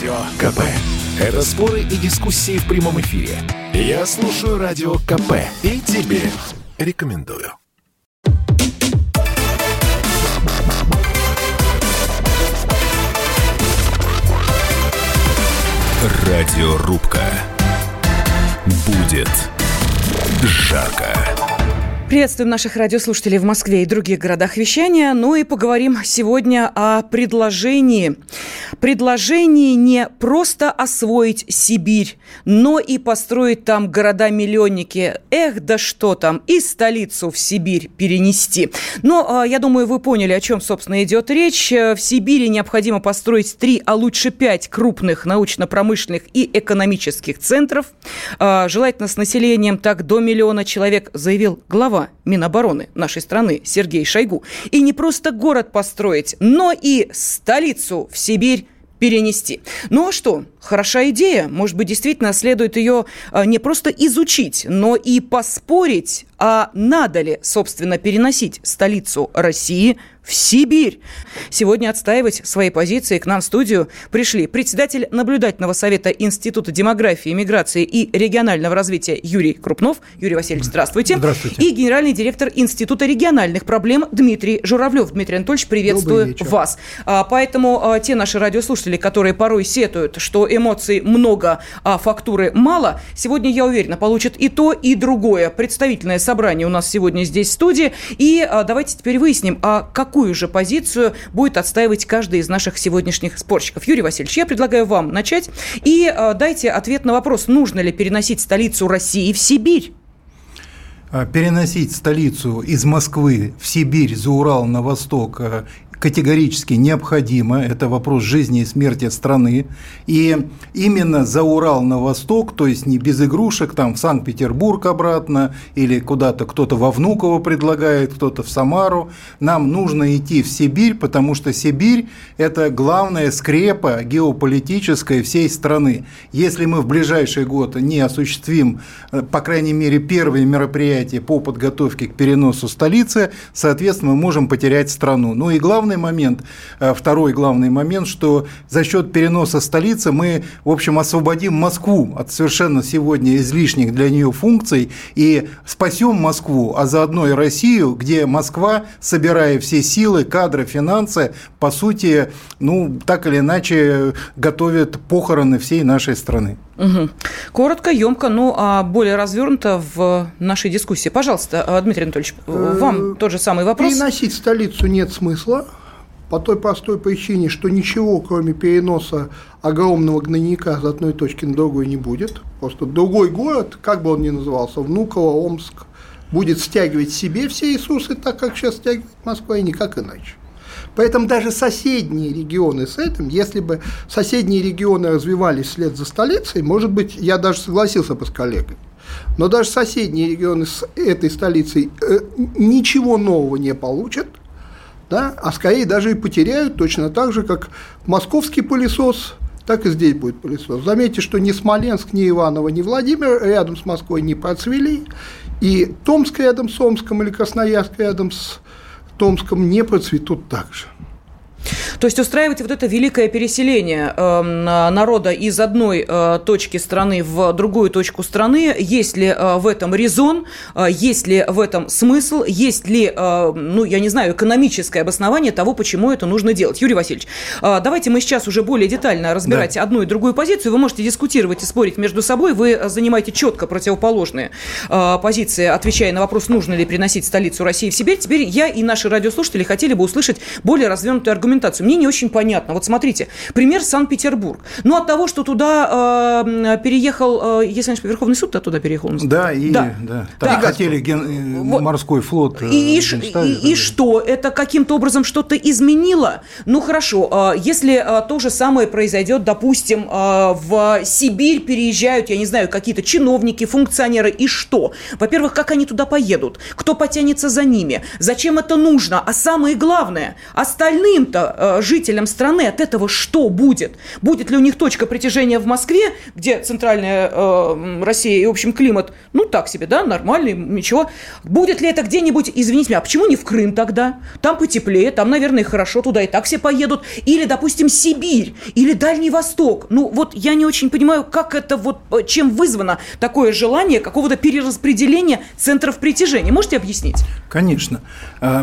Радио КП. Это споры и дискуссии в прямом эфире. Я слушаю Радио КП и тебе рекомендую. Радиорубка. Будет жарко. Приветствуем наших радиослушателей в Москве и других городах вещания. Ну и поговорим сегодня о предложении. Предложении не просто освоить Сибирь, но и построить там города-миллионники. Эх, да что там, и столицу в Сибирь перенести. Но я думаю, вы поняли, о чем, собственно, идет речь. В Сибири необходимо построить три, а лучше пять крупных научно-промышленных и экономических центров. Желательно с населением так до миллиона человек, заявил глава Минобороны нашей страны Сергей Шойгу. И не просто город построить, но и столицу в Сибирь перенести. Ну а что? Хороша идея. Может быть, действительно следует ее а, не просто изучить, но и поспорить, а надо ли, собственно, переносить столицу России в Сибирь. Сегодня отстаивать свои позиции к нам в студию пришли председатель наблюдательного совета Института демографии, миграции и регионального развития Юрий Крупнов. Юрий Васильевич, здравствуйте. Здравствуйте. И генеральный директор Института региональных проблем Дмитрий Журавлев. Дмитрий Анатольевич, приветствую вас. А, поэтому а, те наши радиослушатели, которые порой сетуют, что эмоций много, а фактуры мало, сегодня, я уверена, получат и то, и другое. Представительное собрание у нас сегодня здесь в студии. И а, давайте теперь выясним, а какую же позицию будет отстаивать каждый из наших сегодняшних спорщиков. Юрий Васильевич, я предлагаю вам начать и а, дайте ответ на вопрос, нужно ли переносить столицу России в Сибирь? Переносить столицу из Москвы в Сибирь, за Урал, на восток категорически необходимо. Это вопрос жизни и смерти страны. И именно за Урал на восток, то есть не без игрушек, там в Санкт-Петербург обратно или куда-то кто-то во Внуково предлагает, кто-то в Самару, нам нужно идти в Сибирь, потому что Сибирь – это главная скрепа геополитическая всей страны. Если мы в ближайший год не осуществим, э, по крайней мере, первые мероприятия по подготовке к переносу столицы, соответственно, мы можем потерять страну. Ну и главное, главный момент, э, второй главный момент, что за счет переноса столицы мы, в общем, освободим Москву от совершенно сегодня излишних для нее функций и спасем Москву, а заодно и Россию, где Москва, собирая все силы, кадры, финансы, по сути, ну, так или иначе готовит похороны всей нашей страны. Угу. Коротко, емко, ну а более развернуто в нашей дискуссии. Пожалуйста, э, Дмитрий Анатольевич, вам тот же самый вопрос. Переносить столицу нет смысла по той простой причине, что ничего, кроме переноса огромного гнойника с одной точки на другую не будет. Просто другой город, как бы он ни назывался, Внуково, Омск, будет стягивать себе все ресурсы так, как сейчас стягивает Москва, и никак иначе. Поэтому даже соседние регионы с этим, если бы соседние регионы развивались вслед за столицей, может быть, я даже согласился бы с коллегой. Но даже соседние регионы с этой столицей э, ничего нового не получат, да, а скорее даже и потеряют точно так же, как московский пылесос, так и здесь будет пылесос. Заметьте, что ни Смоленск, ни Иваново, ни Владимир рядом с Москвой не процвели, и Томск рядом с Омском или Красноярск рядом с Томском не процветут так же. То есть устраивать вот это великое переселение э, народа из одной э, точки страны в другую точку страны, есть ли э, в этом резон, э, есть ли в этом смысл, есть ли, ну, я не знаю, экономическое обоснование того, почему это нужно делать. Юрий Васильевич, давайте мы сейчас уже более детально разбирать да. одну и другую позицию. Вы можете дискутировать и спорить между собой. Вы занимаете четко противоположные позиции, отвечая на вопрос, нужно ли приносить столицу России в Сибирь. Теперь я и наши радиослушатели хотели бы услышать более развернутую аргументацию мне не очень понятно. Вот смотрите, пример Санкт-Петербург. Ну, от того, что туда э, переехал, э, если не Верховный суд туда переехал. Да, и да. Да. Там да. хотели ген... Вот. морской флот. Э, и, и, и, и что? Это каким-то образом что-то изменило? Ну, хорошо, э, если э, то же самое произойдет, допустим, э, в Сибирь переезжают, я не знаю, какие-то чиновники, функционеры, и что? Во-первых, как они туда поедут? Кто потянется за ними? Зачем это нужно? А самое главное, остальным-то вообще-то э, жителям страны от этого что будет? Будет ли у них точка притяжения в Москве, где центральная э, Россия и, в общем, климат, ну, так себе, да, нормальный, ничего. Будет ли это где-нибудь, извините меня, а почему не в Крым тогда? Там потеплее, там, наверное, хорошо, туда и так все поедут. Или, допустим, Сибирь, или Дальний Восток. Ну, вот я не очень понимаю, как это вот, э, чем вызвано такое желание какого-то перераспределения центров притяжения. Можете объяснить? Конечно.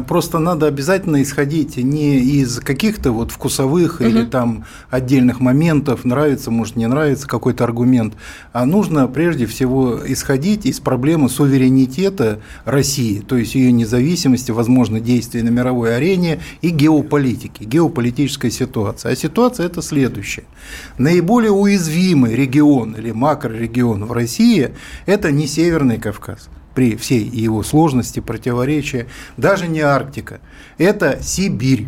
Просто надо обязательно исходить не из каких-то вот вкусовых угу. или там отдельных моментов, нравится, может, не нравится какой-то аргумент, а нужно прежде всего исходить из проблемы суверенитета России, то есть ее независимости, возможно, действий на мировой арене и геополитики, геополитической ситуации. А ситуация это следующая. Наиболее уязвимый регион или макрорегион в России – это не Северный Кавказ при всей его сложности, противоречия, даже не Арктика, это Сибирь.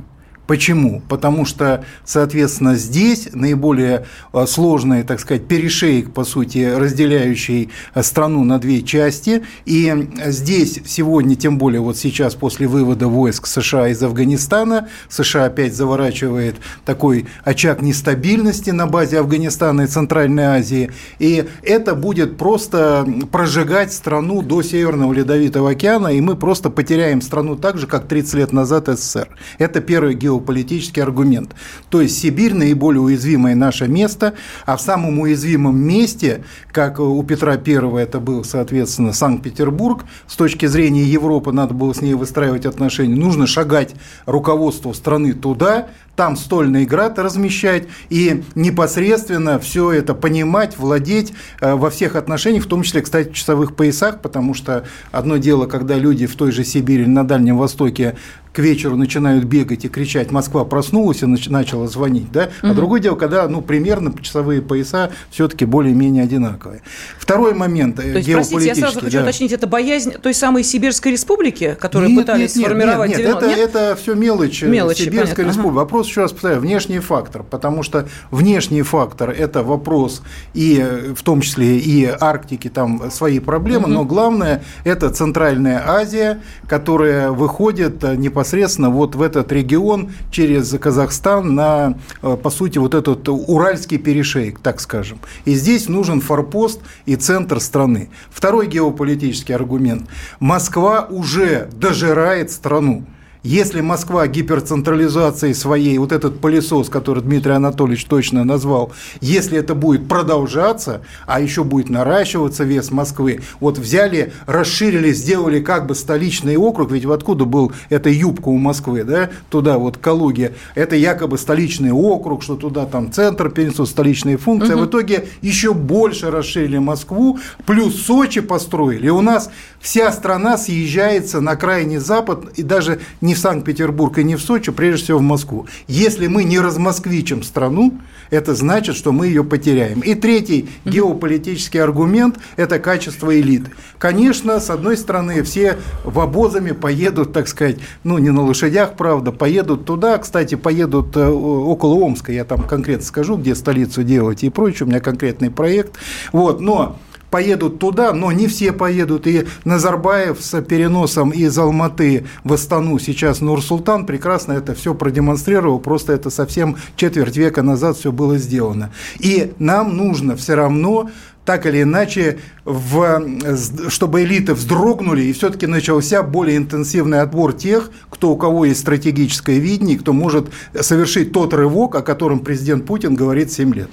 Почему? Потому что, соответственно, здесь наиболее а, сложный, так сказать, перешейк, по сути, разделяющий а, страну на две части. И здесь сегодня, тем более вот сейчас после вывода войск США из Афганистана, США опять заворачивает такой очаг нестабильности на базе Афганистана и Центральной Азии. И это будет просто прожигать страну до Северного Ледовитого океана, и мы просто потеряем страну так же, как 30 лет назад СССР. Это первый геополитический геополитический аргумент. То есть Сибирь наиболее уязвимое наше место, а в самом уязвимом месте, как у Петра I это был, соответственно, Санкт-Петербург, с точки зрения Европы надо было с ней выстраивать отношения, нужно шагать руководству страны туда, там стольный град размещать и непосредственно все это понимать, владеть э, во всех отношениях, в том числе, кстати, в часовых поясах, потому что одно дело, когда люди в той же Сибири на Дальнем Востоке к вечеру начинают бегать и кричать «Москва проснулась» и начала звонить, да? А угу. другое дело, когда, ну, примерно часовые пояса все таки более-менее одинаковые. Второй момент э, То есть, простите, я сразу хочу да. уточнить, это боязнь той самой Сибирской республики, которую нет, пытались нет, сформировать? Нет, нет, это, нет? это все мелочи, мелочи Сибирская понятно. республика. Ага. Вопрос, еще раз повторяю, внешний фактор, потому что внешний фактор – это вопрос и в том числе и Арктики, там свои проблемы, угу. но главное – это Центральная Азия, которая выходит непосредственно непосредственно вот в этот регион через Казахстан на, э, по сути, вот этот Уральский перешейк, так скажем. И здесь нужен форпост и центр страны. Второй геополитический аргумент. Москва уже дожирает страну. Если Москва гиперцентрализацией своей, вот этот пылесос, который Дмитрий Анатольевич точно назвал, если это будет продолжаться, а еще будет наращиваться вес Москвы, вот взяли, расширили, сделали как бы столичный округ, ведь откуда был эта юбка у Москвы, да, туда вот Калуги, это якобы столичный округ, что туда там центр перенесут, столичные функции, угу. а в итоге еще больше расширили Москву, плюс Сочи построили, и у нас вся страна съезжается на крайний запад, и даже не не в Санкт-Петербург и не в Сочи, прежде всего в Москву. Если мы не размосквичим страну, это значит, что мы ее потеряем. И третий геополитический аргумент – это качество элиты. Конечно, с одной стороны, все в обозами поедут, так сказать, ну, не на лошадях, правда, поедут туда, кстати, поедут э, около Омска, я там конкретно скажу, где столицу делать и прочее, у меня конкретный проект. Вот, но поедут туда, но не все поедут. И Назарбаев с переносом из Алматы в Астану сейчас Нур-Султан прекрасно это все продемонстрировал, просто это совсем четверть века назад все было сделано. И нам нужно все равно так или иначе, в, чтобы элиты вздрогнули, и все-таки начался более интенсивный отбор тех, кто у кого есть стратегическое видение, кто может совершить тот рывок, о котором президент Путин говорит 7 лет.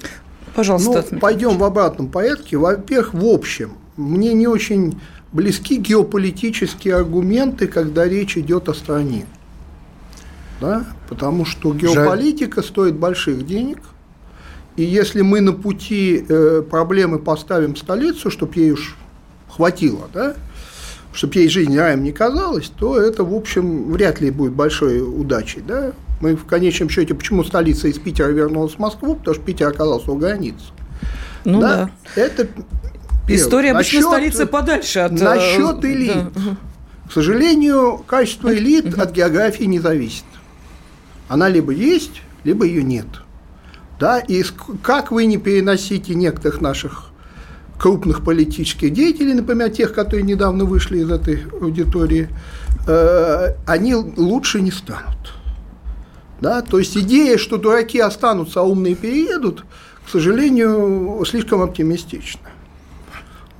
Пожалуйста. Ну, пойдем в обратном порядке. Во-первых, в общем, мне не очень близки геополитические аргументы, когда речь идет о стране. Да? Потому что геополитика Жаль. стоит больших денег. И если мы на пути э, проблемы поставим столицу, чтобы ей уж хватило, да, чтобы ей жизнь раем не казалось, то это, в общем, вряд ли будет большой удачей. Да? Мы в конечном счете, почему столица из Питера вернулась в Москву, потому что Питер оказался у границы. Ну да. да. Это История обычно насчет, столицы подальше от... Насчет э, элит. Да. К сожалению, качество элит от географии не зависит. Она либо есть, либо ее нет. Да, и как вы не переносите некоторых наших крупных политических деятелей, например, тех, которые недавно вышли из этой аудитории, э, они лучше не станут. Да? То есть идея, что дураки останутся, а умные переедут, к сожалению, слишком оптимистична.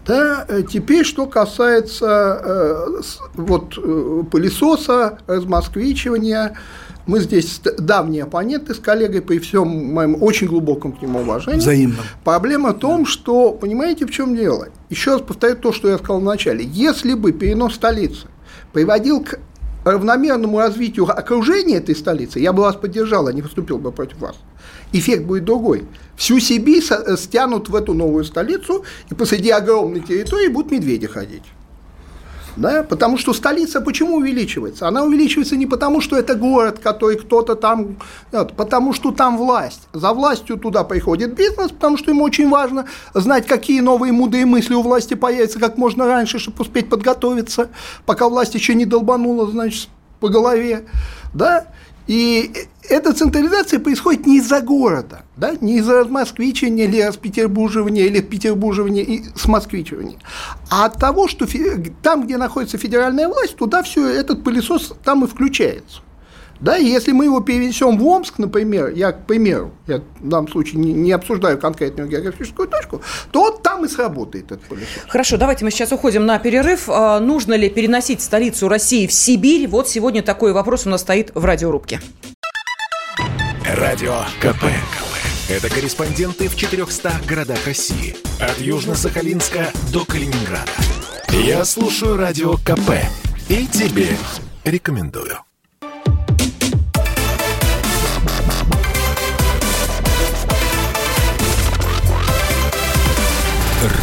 Да, э, теперь, что касается э, вот, э, пылесоса, размосквичивания, мы здесь давние оппоненты с коллегой при всем моем очень глубоком к нему уважении. Взаимно. Проблема в том, что, понимаете, в чем дело? Еще раз повторю то, что я сказал в начале. Если бы перенос столицы приводил к равномерному развитию окружения этой столицы, я бы вас поддержал, а не выступил бы против вас. Эффект будет другой. Всю Сибирь стянут в эту новую столицу, и посреди огромной территории будут медведи ходить. Да? Потому что столица почему увеличивается? Она увеличивается не потому, что это город, который кто-то там, нет, потому что там власть. За властью туда приходит бизнес, потому что ему очень важно знать, какие новые мудрые мысли у власти появятся как можно раньше, чтобы успеть подготовиться, пока власть еще не долбанула, значит, по голове. Да? И эта централизация происходит не из-за города, да, не из-за москвичения или распетербурживания или петербурживания и с москвичивания, а от того, что там, где находится федеральная власть, туда все этот пылесос там и включается. Да, и если мы его перенесем в Омск, например, я, к примеру, я в данном случае не, не обсуждаю конкретную географическую точку, то вот там и сработает этот пылесос. Хорошо, давайте мы сейчас уходим на перерыв. А, нужно ли переносить столицу России в Сибирь? Вот сегодня такой вопрос у нас стоит в радиорубке. Радио КП. Это корреспонденты в 400 городах России. От Южно-Сахалинска до Калининграда. Я слушаю Радио КП. И тебе рекомендую.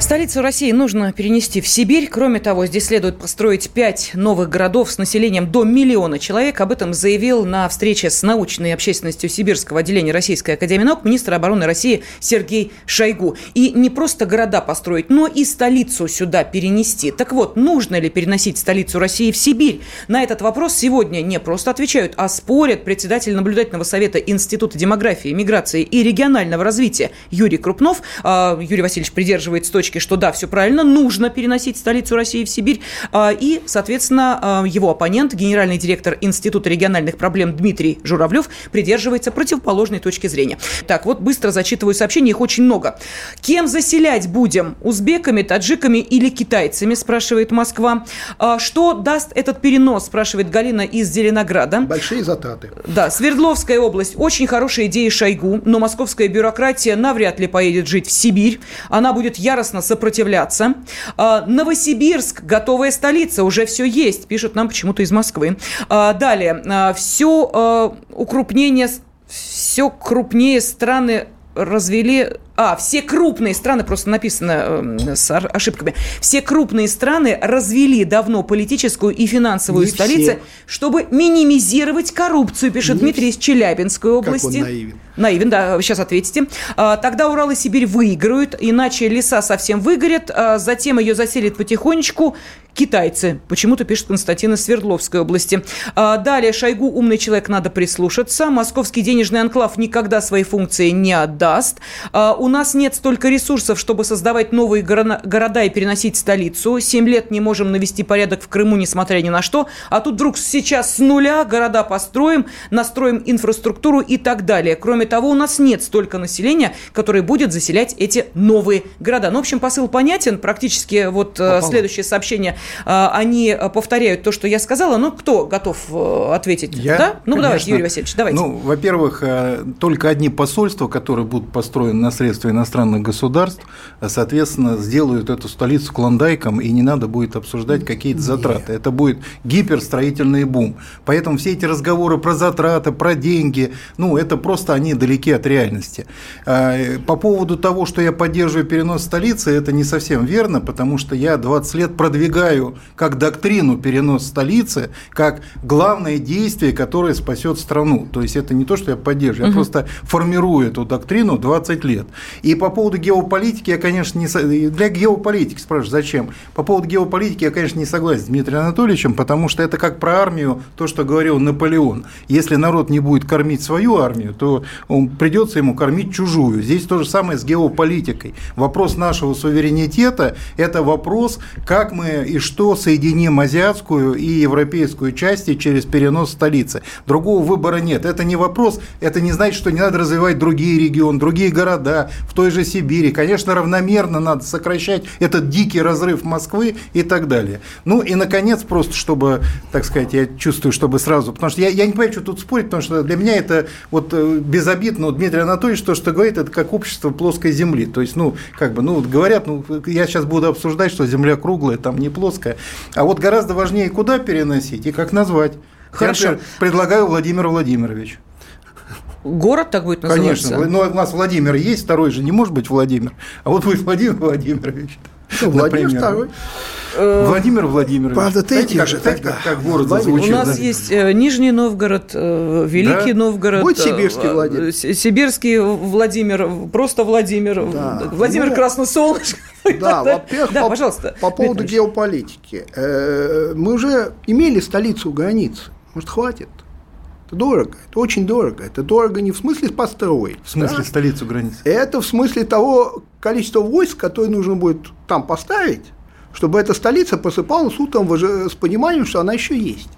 Столицу России нужно перенести в Сибирь. Кроме того, здесь следует построить пять новых городов с населением до миллиона человек. Об этом заявил на встрече с научной общественностью Сибирского отделения Российской Академии Наук министр обороны России Сергей Шойгу. И не просто города построить, но и столицу сюда перенести. Так вот, нужно ли переносить столицу России в Сибирь? На этот вопрос сегодня не просто отвечают, а спорят председатель наблюдательного совета Института демографии, миграции и регионального развития Юрий Крупнов. А, Юрий Васильевич придерживается точки что да, все правильно, нужно переносить столицу России в Сибирь. А, и, соответственно, а, его оппонент, генеральный директор Института региональных проблем Дмитрий Журавлев, придерживается противоположной точки зрения. Так, вот быстро зачитываю сообщения, их очень много. Кем заселять будем? Узбеками, таджиками или китайцами, спрашивает Москва. А, что даст этот перенос, спрашивает Галина из Зеленограда. Большие затраты. Да, Свердловская область. Очень хорошая идея Шойгу, но московская бюрократия навряд ли поедет жить в Сибирь. Она будет яростно сопротивляться. А, Новосибирск, готовая столица, уже все есть, пишут нам почему-то из Москвы. А, далее, а, все укрупнение, все крупнее страны развели а, все крупные страны, просто написано э, с ошибками, все крупные страны развели давно политическую и финансовую Не столицу, все. чтобы минимизировать коррупцию, пишет Не Дмитрий из Челябинской области. Как он наивен. Наивен, да, сейчас ответите. А, тогда Урал и Сибирь выиграют, иначе леса совсем выгорят, а затем ее заселят потихонечку китайцы. Почему-то пишет Константин из Свердловской области. А, далее, Шойгу умный человек, надо прислушаться. Московский денежный анклав никогда свои функции не отдаст. А, у нас нет столько ресурсов, чтобы создавать новые города и переносить столицу. Семь лет не можем навести порядок в Крыму, несмотря ни на что. А тут вдруг сейчас с нуля города построим, настроим инфраструктуру и так далее. Кроме того, у нас нет столько населения, которое будет заселять эти новые города. Ну, в общем, посыл понятен. Практически вот э, Попало. следующее сообщение, э, они повторяют то, что я сказала. Ну, кто готов э, ответить? Я, да? Ну, конечно. давайте, Юрий Васильевич, давайте. Ну, во-первых, только одни посольства, которые будут построены на средства правительства иностранных государств, соответственно, сделают эту столицу клондайком, и не надо будет обсуждать какие-то затраты. Это будет гиперстроительный бум. Поэтому все эти разговоры про затраты, про деньги, ну, это просто они далеки от реальности. А, по поводу того, что я поддерживаю перенос столицы, это не совсем верно, потому что я 20 лет продвигаю как доктрину перенос столицы, как главное действие, которое спасет страну. То есть это не то, что я поддерживаю, я угу. просто формирую эту доктрину 20 лет. И по поводу геополитики я, конечно, не... Для геополитики спрашиваю, зачем? По поводу геополитики я, конечно, не согласен с Дмитрием Анатольевичем, потому что это как про армию, то, что говорил Наполеон. Если народ не будет кормить свою армию, то он, придется ему кормить чужую. Здесь то же самое с геополитикой. Вопрос нашего суверенитета – это вопрос, как мы и что соединим азиатскую и европейскую части через перенос столицы. Другого выбора нет. Это не вопрос, это не значит, что не надо развивать другие регионы, другие города в той же Сибири. Конечно, равномерно надо сокращать этот дикий разрыв Москвы и так далее. Ну и, наконец, просто чтобы, так сказать, я чувствую, чтобы сразу, потому что я, я не понимаю, что тут спорить, потому что для меня это вот э, безобидно, Дмитрий Анатольевич, то, что говорит, это как общество плоской земли. То есть, ну, как бы, ну, вот говорят, ну, я сейчас буду обсуждать, что земля круглая, там не плоская. А вот гораздо важнее, куда переносить и как назвать. Хорошо. Я, предлагаю Владимир Владимирович. Город так будет называться? Конечно. Но у нас Владимир есть, второй же не может быть Владимир. А вот будет Владимир Владимирович. Ну, Владимир второй. Э, Владимир Владимирович. Правда, третий как, же тогда. Как, как город зазвучит. У нас да. есть э, Нижний Новгород, э, Великий да? Новгород. Будет сибирский Владимир. Сибирский Владимир, просто Владимир. Да. Владимир ну, Красносолнышко. Да, во-первых, да, по, пожалуйста, по поводу геополитики. Мы уже имели столицу границы. Может, хватит? Это дорого, это очень дорого. Это дорого не в смысле построить. В смысле да? столицу границы? Это в смысле того количества войск, которые нужно будет там поставить, чтобы эта столица посыпалась утром с пониманием, что она еще есть.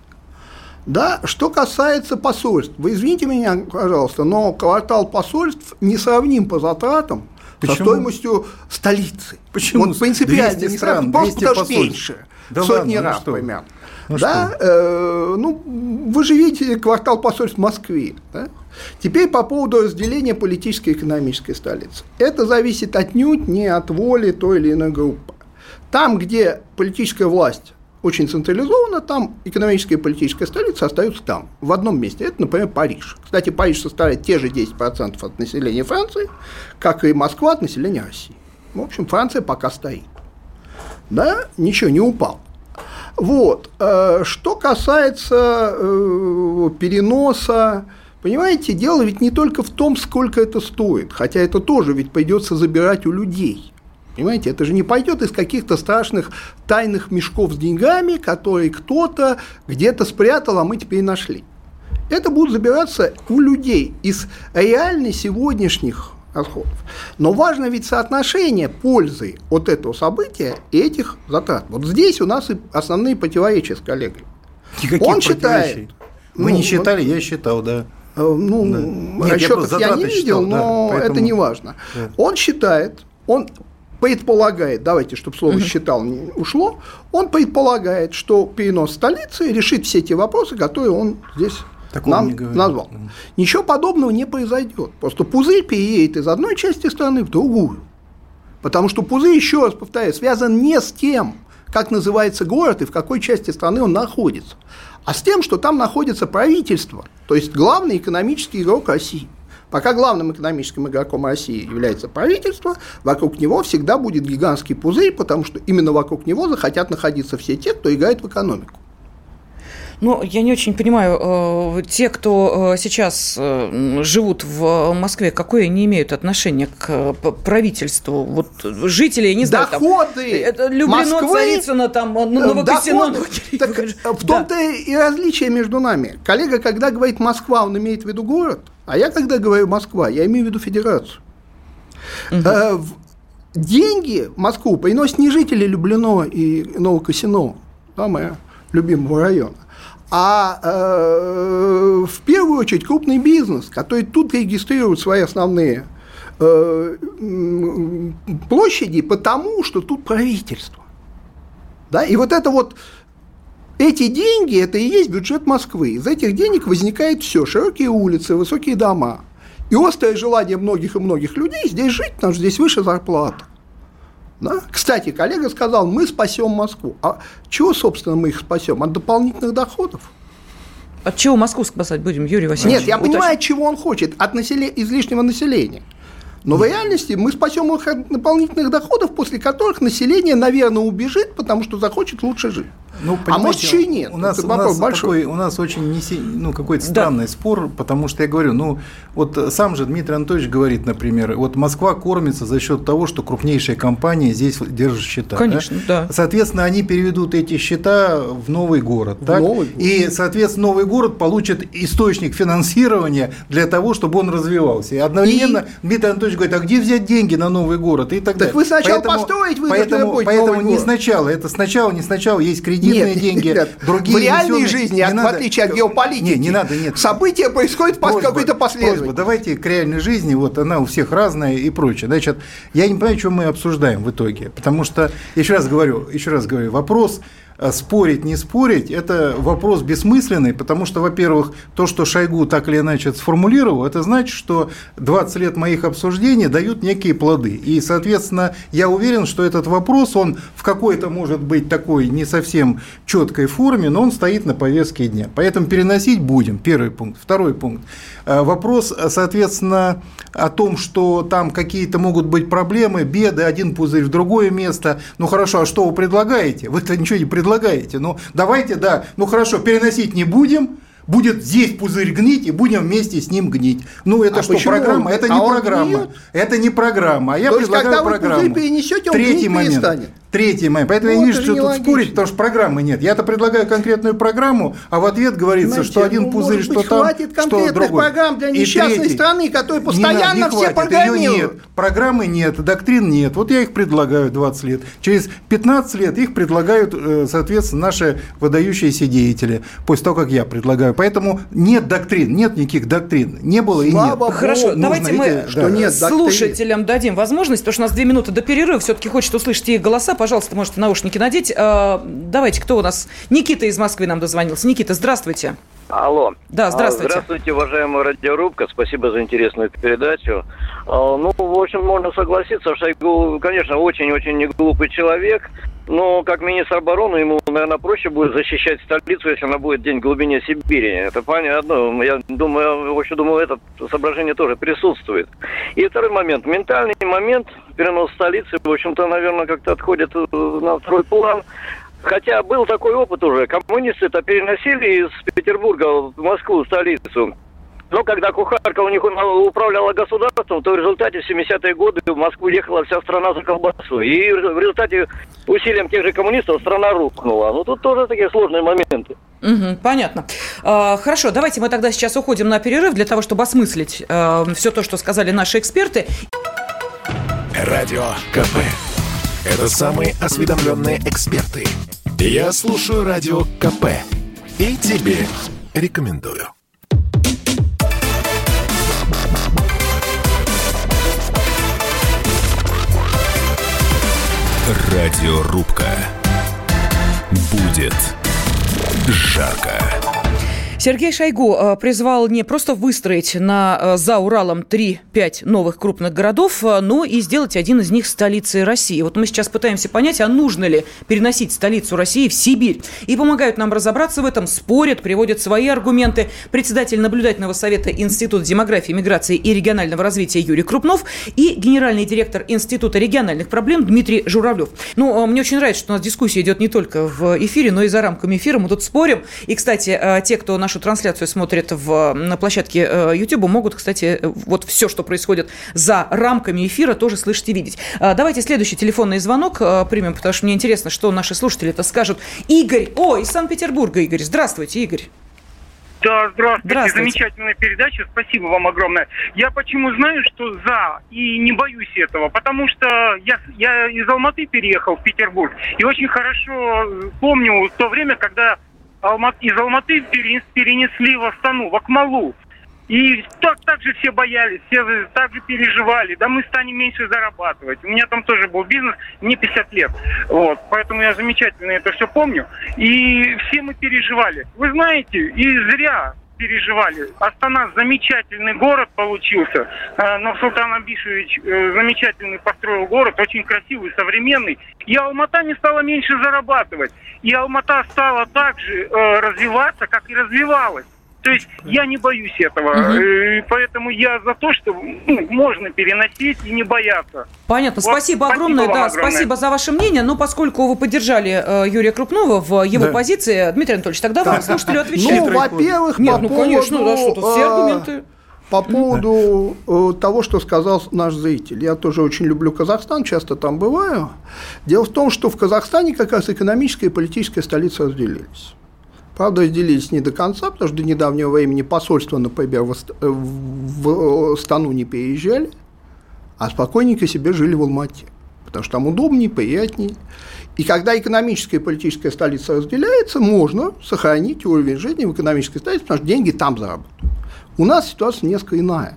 Да, что касается посольств, вы извините меня, пожалуйста, но квартал посольств несравним по затратам Почему? со стоимостью столицы. Почему? Вот принципиально не стран, просто потому что меньше. Да сотни ладно, раз ну примерно. Ну, да, э, ну, вы же видите квартал посольств в Москве. Да? Теперь по поводу разделения политической и экономической столицы. Это зависит отнюдь не от воли той или иной группы. Там, где политическая власть очень централизована, там экономическая и политическая столица остаются там, в одном месте. Это, например, Париж. Кстати, Париж составляет те же 10% от населения Франции, как и Москва от населения России. В общем, Франция пока стоит. Да, ничего, не упал. Вот. Э, что касается э, переноса, понимаете, дело ведь не только в том, сколько это стоит, хотя это тоже ведь придется забирать у людей. Понимаете, это же не пойдет из каких-то страшных тайных мешков с деньгами, которые кто-то где-то спрятал, а мы теперь нашли. Это будут забираться у людей из реально сегодняшних расходов. Но важно ведь соотношение пользы от этого события и этих затрат. Вот здесь у нас и основные противоречия с коллегой. Никаких Он считает... Вы ну, не считали, я считал, да. Э, ну, да. Нет, расчетов я, я не видел, считал, но да, поэтому... это не важно. Да. Он считает, он предполагает, давайте, чтобы слово «считал» не ушло, он предполагает, что перенос столицы решит все те вопросы, которые он здесь Такого нам назвал. Ничего подобного не произойдет. Просто пузырь переедет из одной части страны в другую. Потому что пузырь, еще раз повторяю, связан не с тем, как называется город и в какой части страны он находится, а с тем, что там находится правительство, то есть главный экономический игрок России. Пока главным экономическим игроком России является правительство, вокруг него всегда будет гигантский пузырь, потому что именно вокруг него захотят находиться все те, кто играет в экономику. Ну, я не очень понимаю, э, те, кто э, сейчас э, живут в Москве, какое они имеют отношение к правительству? Вот жители, я не знаю, доходы там, это Люблино, Москвы, Царицыно, там, Новокосино. Так, в том-то и различие между нами. Коллега, когда говорит Москва, он имеет в виду город, а я, когда говорю Москва, я имею в виду федерацию. Угу. Деньги в Москву приносят не жители Люблино и Новокосино, да, моя любимого района, а э, в первую очередь крупный бизнес, который тут регистрирует свои основные э, площади, потому что тут правительство. Да? И вот это вот эти деньги, это и есть бюджет Москвы. Из этих денег возникает все. Широкие улицы, высокие дома. И острое желание многих и многих людей здесь жить, потому что здесь выше зарплата. Да? Кстати, коллега сказал, мы спасем Москву. А чего, собственно, мы их спасем? От дополнительных доходов. От чего Москву спасать будем, Юрий Васильевич? Нет, я Уточню. понимаю, чего он хочет. От населе... излишнего населения. Но в реальности мы спасем их от дополнительных доходов, после которых население, наверное, убежит, потому что захочет лучше жить. Ну, а может, еще и нет. У нас, у нас, такой, у нас очень неси, ну, какой-то странный да. спор, потому что я говорю, ну, вот сам же Дмитрий Анатольевич говорит, например, вот Москва кормится за счет того, что крупнейшие компании здесь держат счета. Конечно, да. да. Соответственно, они переведут эти счета в новый город. В так? Новый город. И, соответственно, новый город получит источник финансирования для того, чтобы он развивался. И одновременно и... Дмитрий Анатольевич говорит, а где взять деньги на новый город? И так, так далее. вы сначала поэтому, построить, вы поэтому, поэтому не город. сначала, это сначала, не сначала есть кредитные нет, деньги, нет, другие. В реальной жизни, не в надо, отличие от геополитики, не, не надо, нет. события происходят по какой-то последовательности. Давайте к реальной жизни, вот она у всех разная и прочее. Значит, я не понимаю, что мы обсуждаем в итоге, потому что, еще раз говорю, еще раз говорю, вопрос спорить, не спорить, это вопрос бессмысленный, потому что, во-первых, то, что Шойгу так или иначе сформулировал, это значит, что 20 лет моих обсуждений дают некие плоды. И, соответственно, я уверен, что этот вопрос, он в какой-то, может быть, такой не совсем четкой форме, но он стоит на повестке дня. Поэтому переносить будем, первый пункт. Второй пункт. Э, вопрос, соответственно, о том, что там какие-то могут быть проблемы, беды, один пузырь в другое место. Ну хорошо, а что вы предлагаете? Вы-то ничего не предлагаете предлагаете? Ну, давайте, да, ну хорошо, переносить не будем, будет здесь пузырь гнить, и будем вместе с ним гнить. Ну, это а что, программа? Это не а программа. Это не программа. А я То предлагаю когда программу. Вы перенесете, он Третий момент. Перестанет. Третий момент. Поэтому ну, я не вижу, что тут спорить, потому что программы нет. Я-то предлагаю конкретную программу, а в ответ говорится, Знаете, что один ну, пузырь, что быть, там, хватит что другой. программ для несчастной третий. страны, которые постоянно не, не все программируют. нет. Программы нет, доктрин нет. Вот я их предлагаю 20 лет. Через 15 лет их предлагают, э, соответственно, наши выдающиеся деятели, после того, как я предлагаю. Поэтому нет доктрин, нет никаких доктрин. Не было Слава и нет. Богу, Хорошо, давайте мы что да. нет слушателям дадим возможность, потому что у нас две минуты до перерыва, все-таки хочется услышать их голоса пожалуйста, можете наушники надеть. А, давайте, кто у нас? Никита из Москвы нам дозвонился. Никита, здравствуйте. Алло. Да, здравствуйте. Здравствуйте, уважаемая радиорубка. Спасибо за интересную передачу. А, ну, в общем, можно согласиться, Шойгу, конечно, очень-очень не глупый человек. Но как министр обороны ему, наверное, проще будет защищать столицу, если она будет день в глубине Сибири. Это понятно. Я думаю, вообще думаю, это соображение тоже присутствует. И второй момент. Ментальный момент, перенос столицы, в общем-то, наверное, как-то отходит э, на второй план. Хотя был такой опыт уже. Коммунисты это переносили из Петербурга в Москву, столицу. Но когда кухарка у них управляла государством, то в результате в 70-е годы в Москву ехала вся страна за колбасу. И в результате усилием тех же коммунистов страна рухнула. Ну, тут тоже такие сложные моменты. Угу, понятно. А, хорошо, давайте мы тогда сейчас уходим на перерыв для того, чтобы осмыслить а, все то, что сказали наши эксперты. Радио КП. Это самые осведомленные эксперты. Я слушаю Радио КП. И тебе рекомендую. Радиорубка. Будет жарко. Сергей Шойгу э, призвал не просто выстроить на, э, за Уралом 3-5 новых крупных городов, э, но и сделать один из них столицей России. Вот мы сейчас пытаемся понять, а нужно ли переносить столицу России в Сибирь. И помогают нам разобраться в этом, спорят, приводят свои аргументы. Председатель наблюдательного совета Института демографии, миграции и регионального развития Юрий Крупнов и генеральный директор Института региональных проблем Дмитрий Журавлев. Ну, мне очень нравится, что у нас дискуссия идет не только в эфире, но и за рамками эфира. Мы тут спорим. И, кстати, те, кто наш нашу трансляцию смотрят в, на площадке YouTube, э, могут, кстати, вот все, что происходит за рамками эфира, тоже слышать и видеть. А, давайте следующий телефонный звонок э, примем, потому что мне интересно, что наши слушатели это скажут. Игорь, о, из Санкт-Петербурга, Игорь. Здравствуйте, Игорь. Да, здравствуйте. здравствуйте. Замечательная передача. Спасибо вам огромное. Я почему знаю, что за, и не боюсь этого, потому что я, я из Алматы переехал в Петербург, и очень хорошо помню то время, когда Алмат, из Алматы перенесли в Астану, в Акмалу. И так, так же все боялись, все так же переживали. Да мы станем меньше зарабатывать. У меня там тоже был бизнес, мне 50 лет. Вот, поэтому я замечательно это все помню. И все мы переживали. Вы знаете, и зря переживали. Астана замечательный город получился. Э, но Султан Абишевич э, замечательный построил город, очень красивый, современный. И Алмата не стала меньше зарабатывать. И Алмата стала также э, развиваться, как и развивалась. То есть я не боюсь этого. Угу. Поэтому я за то, что ну, можно переносить и не бояться. Понятно. Вот, спасибо огромное. Спасибо да, огромное. спасибо за ваше мнение. Но поскольку вы поддержали э, Юрия Крупнова в его да. позиции, Дмитрий Анатольевич, тогда да. вам слушателю отвечать. Ну, во-первых, Нет, по ну, поводу, конечно, да, что тут все а, аргументы. По поводу э, того, что сказал наш зритель. Я тоже очень люблю Казахстан, часто там бываю. Дело в том, что в Казахстане как раз экономическая и политическая столица разделились. Правда, разделились не до конца, потому что до недавнего времени посольства, например, в, в Стану не переезжали, а спокойненько себе жили в Алмате, потому что там удобнее, приятнее. И когда экономическая и политическая столица разделяется, можно сохранить уровень жизни в экономической столице, потому что деньги там заработают. У нас ситуация несколько иная.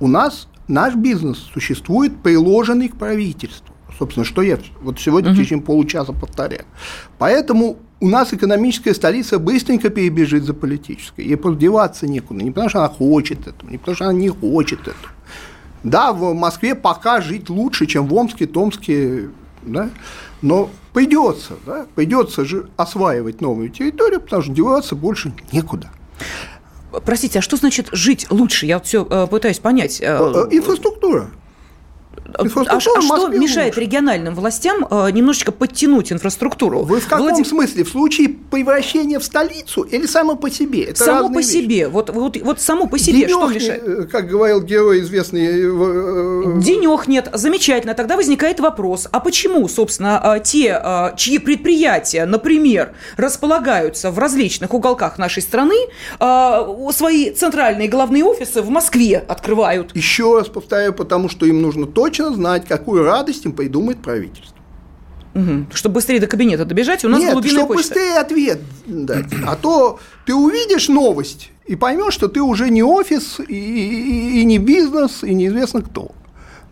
У нас наш бизнес существует приложенный к правительству. Собственно, что я вот сегодня uh-huh. в течение получаса повторяю. Поэтому у нас экономическая столица быстренько перебежит за политической. Ей просто деваться некуда. Не потому, что она хочет этого, не потому, что она не хочет этого. Да, в Москве пока жить лучше, чем в Омске, Томске, да, но придется, да, придется же осваивать новую территорию, потому что деваться больше некуда. Простите, а что значит жить лучше? Я вот все э, пытаюсь понять. Э, э, инфраструктура. А, а что мешает лучше. региональным властям э, немножечко подтянуть инфраструктуру? Вы в каком Влади... смысле? В случае превращения в столицу или само по себе? Это само по вещи. себе. Вот, вот, вот само по себе. Денег, что мешает? Э, как говорил герой известный... Э, Денег нет. Замечательно. Тогда возникает вопрос. А почему, собственно, те, чьи предприятия, например, располагаются в различных уголках нашей страны, свои центральные главные офисы в Москве открывают? Еще раз повторяю, потому что им нужно точно точно знать, какую радость им придумает правительство. Угу. Чтобы быстрее до кабинета добежать, у нас Нет, глубинная чтобы почта. быстрее ответ дать. А то ты увидишь новость и поймешь, что ты уже не офис, и, и, и не бизнес, и неизвестно кто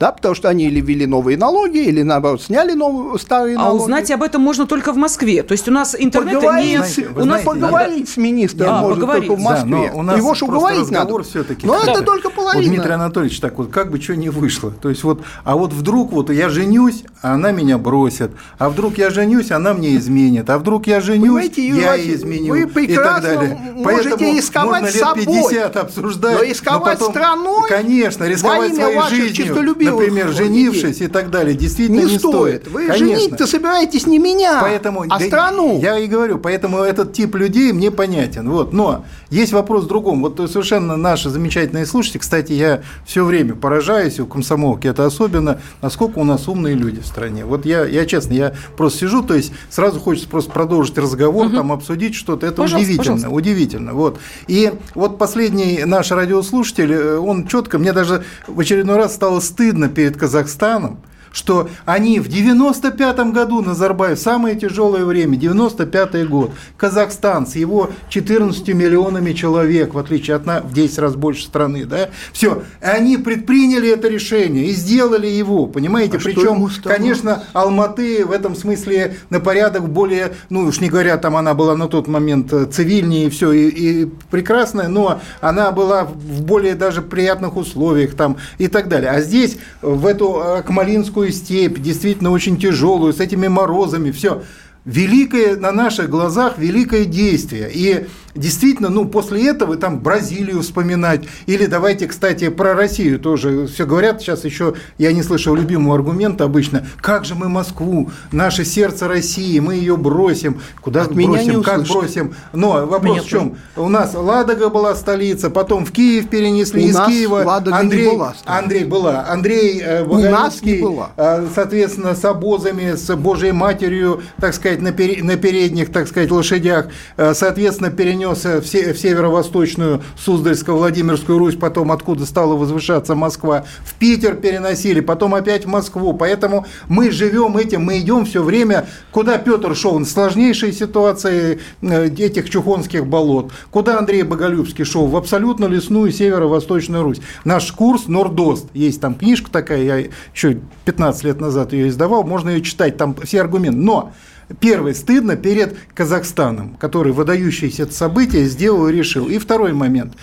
да, потому что они или ввели новые налоги, или, наоборот, сняли новые, старые а налоги. А узнать об этом можно только в Москве. То есть у нас интернет не... Знаете, у нас поговорить да, с министром да, можно поговорить. только в Москве. Да, у нас Его же уговорить надо. все-таки. Но да. это только половина. Вот Дмитрий Анатольевич, так вот, как бы что не вышло. То есть вот, а вот вдруг вот я женюсь, а она меня бросит. А вдруг я женюсь, она мне изменит. А вдруг я женюсь, Понимаете, я ей изменю. Вы прекрасно и так далее. можете Поэтому рисковать можно лет 50 обсуждать. Но рисковать но потом, страной, конечно, рисковать своей жизнью. Например, женившись и так далее, действительно не, не стоит. стоит. Вы женить-то собираетесь не меня, поэтому, а да, страну. Я и говорю, поэтому этот тип людей мне понятен. Вот. Но есть вопрос в другом. Вот совершенно наши замечательные слушатели, кстати, я все время поражаюсь у комсомолки, это особенно, насколько у нас умные люди в стране. Вот я, я честно, я просто сижу, то есть сразу хочется просто продолжить разговор, угу. там обсудить что-то. Это пожалуйста, удивительно, пожалуйста. удивительно. Вот. И вот последний наш радиослушатель, э, он четко, мне даже в очередной раз стало стыдно перед Казахстаном, Казахстаном, что они в 95 году, Назарбаев, самое тяжелое время, 95 год, Казахстан с его 14 миллионами человек, в отличие от нас, в 10 раз больше страны, да, все, они предприняли это решение и сделали его, понимаете, а причем, конечно, Алматы в этом смысле на порядок более, ну уж не говоря, там она была на тот момент цивильнее и все, и, и прекрасная, но она была в более даже приятных условиях там и так далее. А здесь, в эту Акмалинскую Крымскую степь, действительно очень тяжелую, с этими морозами, все. Великое на наших глазах великое действие. И действительно, ну, после этого там Бразилию вспоминать. Или давайте, кстати, про Россию тоже. Все говорят сейчас еще, я не слышал любимого аргумента обычно. Как же мы Москву, наше сердце России, мы ее бросим. Куда От бросим, как бросим? Но вопрос меня в чем? У нас Ладога была столица, потом в Киев перенесли У из нас Киева. Ладога Андрей, не была. Андрей была. Андрей э, не была. Э, соответственно, с обозами, с Божьей Матерью, так сказать, на, пер, на передних, так сказать, лошадях, э, соответственно, перенес перенесся в, в северо-восточную Суздальско-Владимирскую Русь, потом откуда стала возвышаться Москва, в Питер переносили, потом опять в Москву. Поэтому мы живем этим, мы идем все время, куда Петр шел, в сложнейшие ситуации э, этих чухонских болот, куда Андрей Боголюбский шел, в абсолютно лесную северо-восточную Русь. Наш курс Нордост, есть там книжка такая, я еще 15 лет назад ее издавал, можно ее читать, там все аргументы. Но Первый, стыдно перед Казахстаном, который выдающееся событие сделал и решил. И второй момент,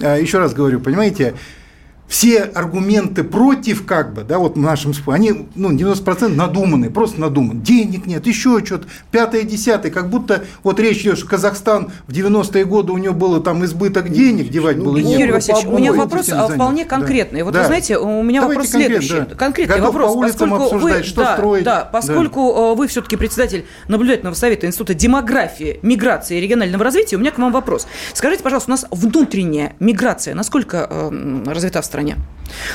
а, еще раз говорю, понимаете, все аргументы против, как бы, да, вот в нашем они, ну, 90% надуманные, просто надуманные. Денег нет, еще что-то, пятое, десятое, как будто вот речь идет, что Казахстан в 90-е годы у него было там избыток денег, девать было. Юрий Васильевич, у меня вопрос а, вполне конкретный. Да. Вот да. вы знаете, у меня Давайте вопрос следующий. Да. Конкретный Готов вопрос. по улицам поскольку обсуждать, вы, что да, строить. Да, поскольку да. вы все-таки председатель наблюдательного совета Института демографии, миграции и регионального развития, у меня к вам вопрос. Скажите, пожалуйста, у нас внутренняя миграция насколько э, развита в стране?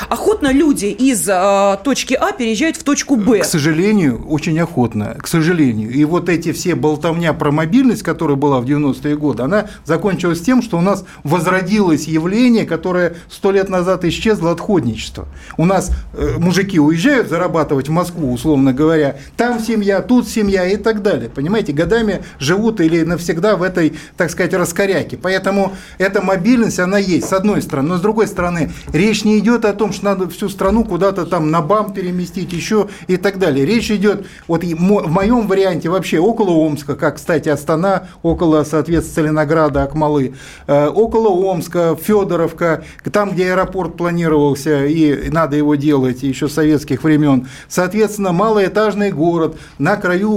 Охотно люди из э, точки А переезжают в точку Б. К сожалению, очень охотно, к сожалению. И вот эти все болтовня про мобильность, которая была в 90-е годы, она закончилась тем, что у нас возродилось явление, которое сто лет назад исчезло отходничество. У нас э, мужики уезжают зарабатывать в Москву, условно говоря, там семья, тут семья и так далее. Понимаете, годами живут или навсегда в этой, так сказать, раскоряке. Поэтому эта мобильность, она есть, с одной стороны. Но с другой стороны, речь не идет о том, что надо всю страну куда-то там на БАМ переместить, еще и так далее. Речь идет, вот в моем варианте вообще около Омска, как, кстати, Астана, около, соответственно, Целинограда, Акмалы, э, около Омска, Федоровка, там, где аэропорт планировался, и надо его делать еще с советских времен. Соответственно, малоэтажный город на краю